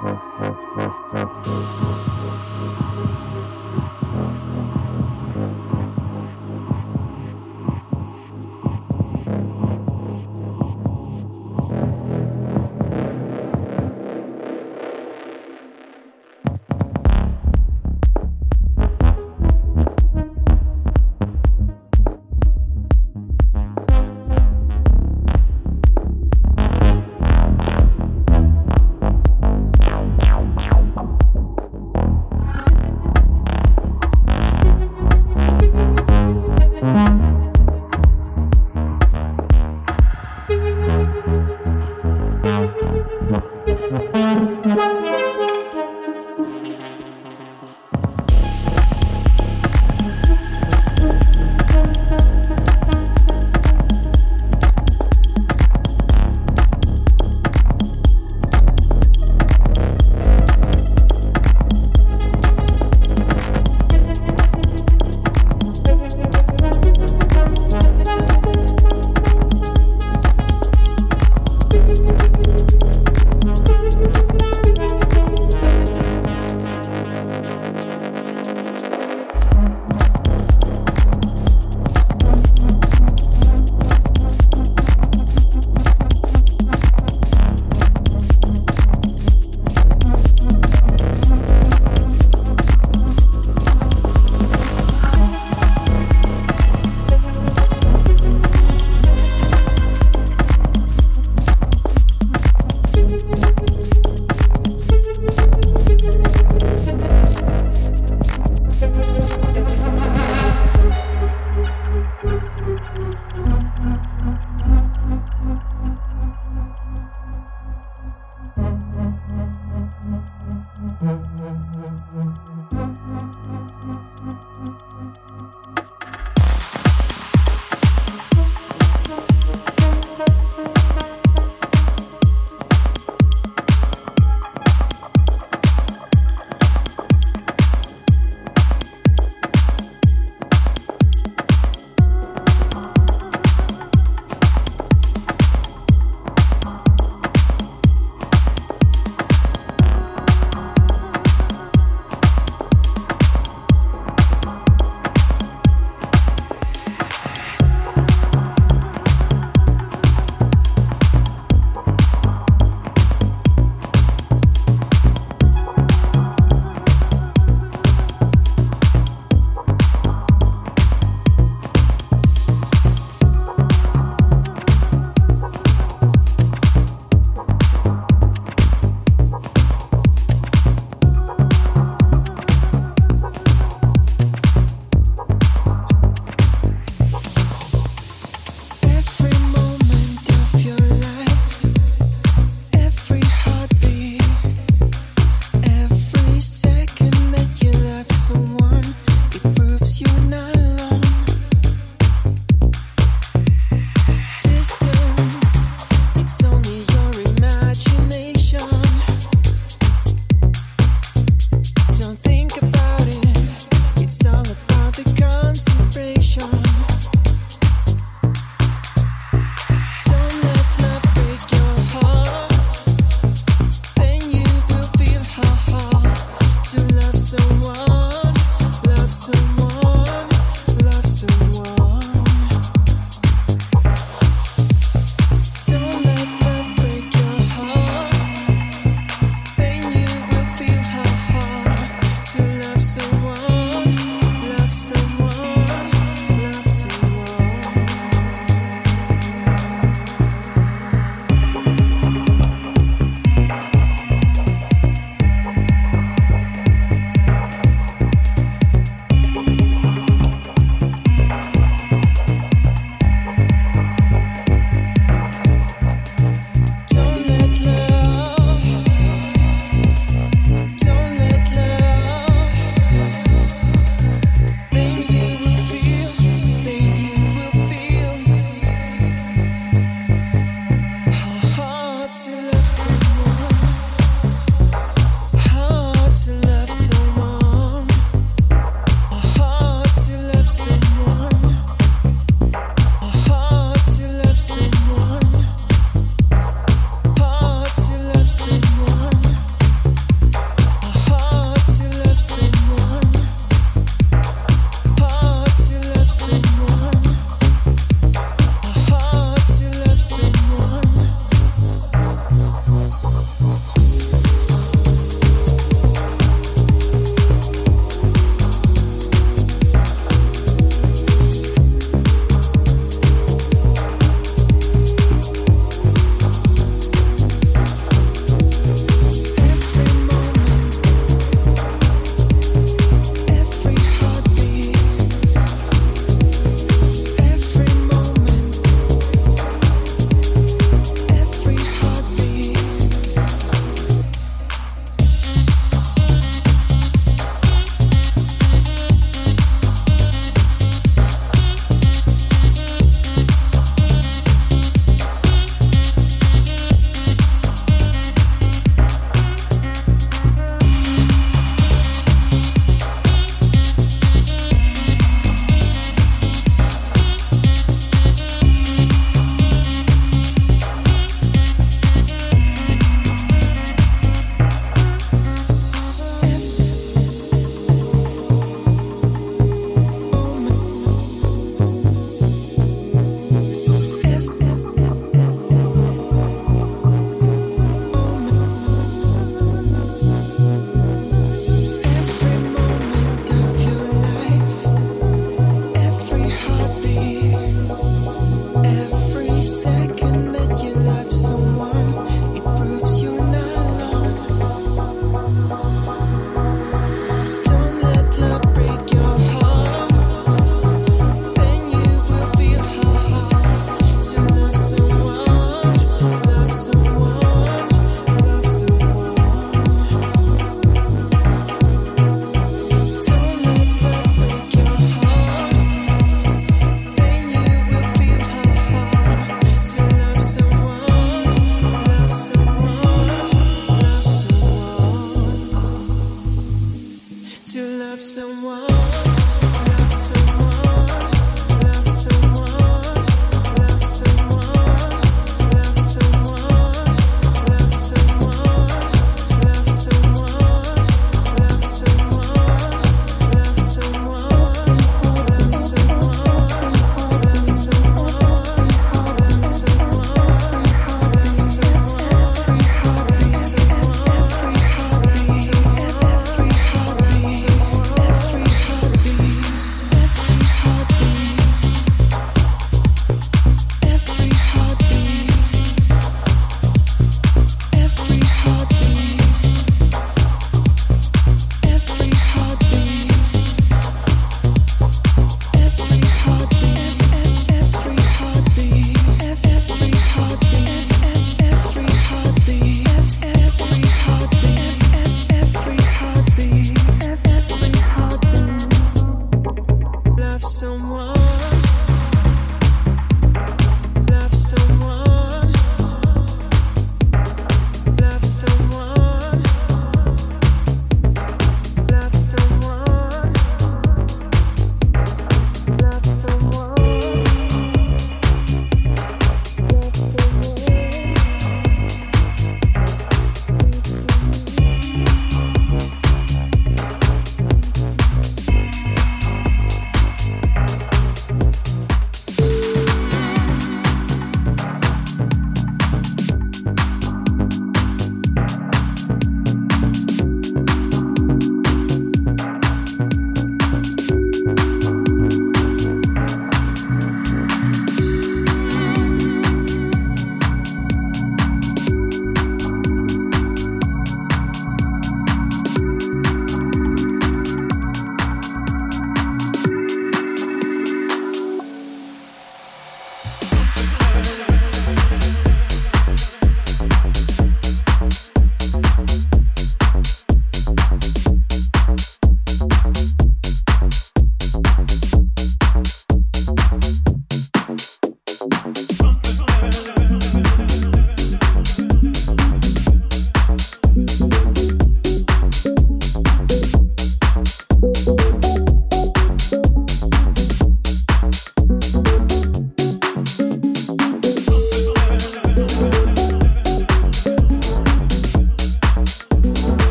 Música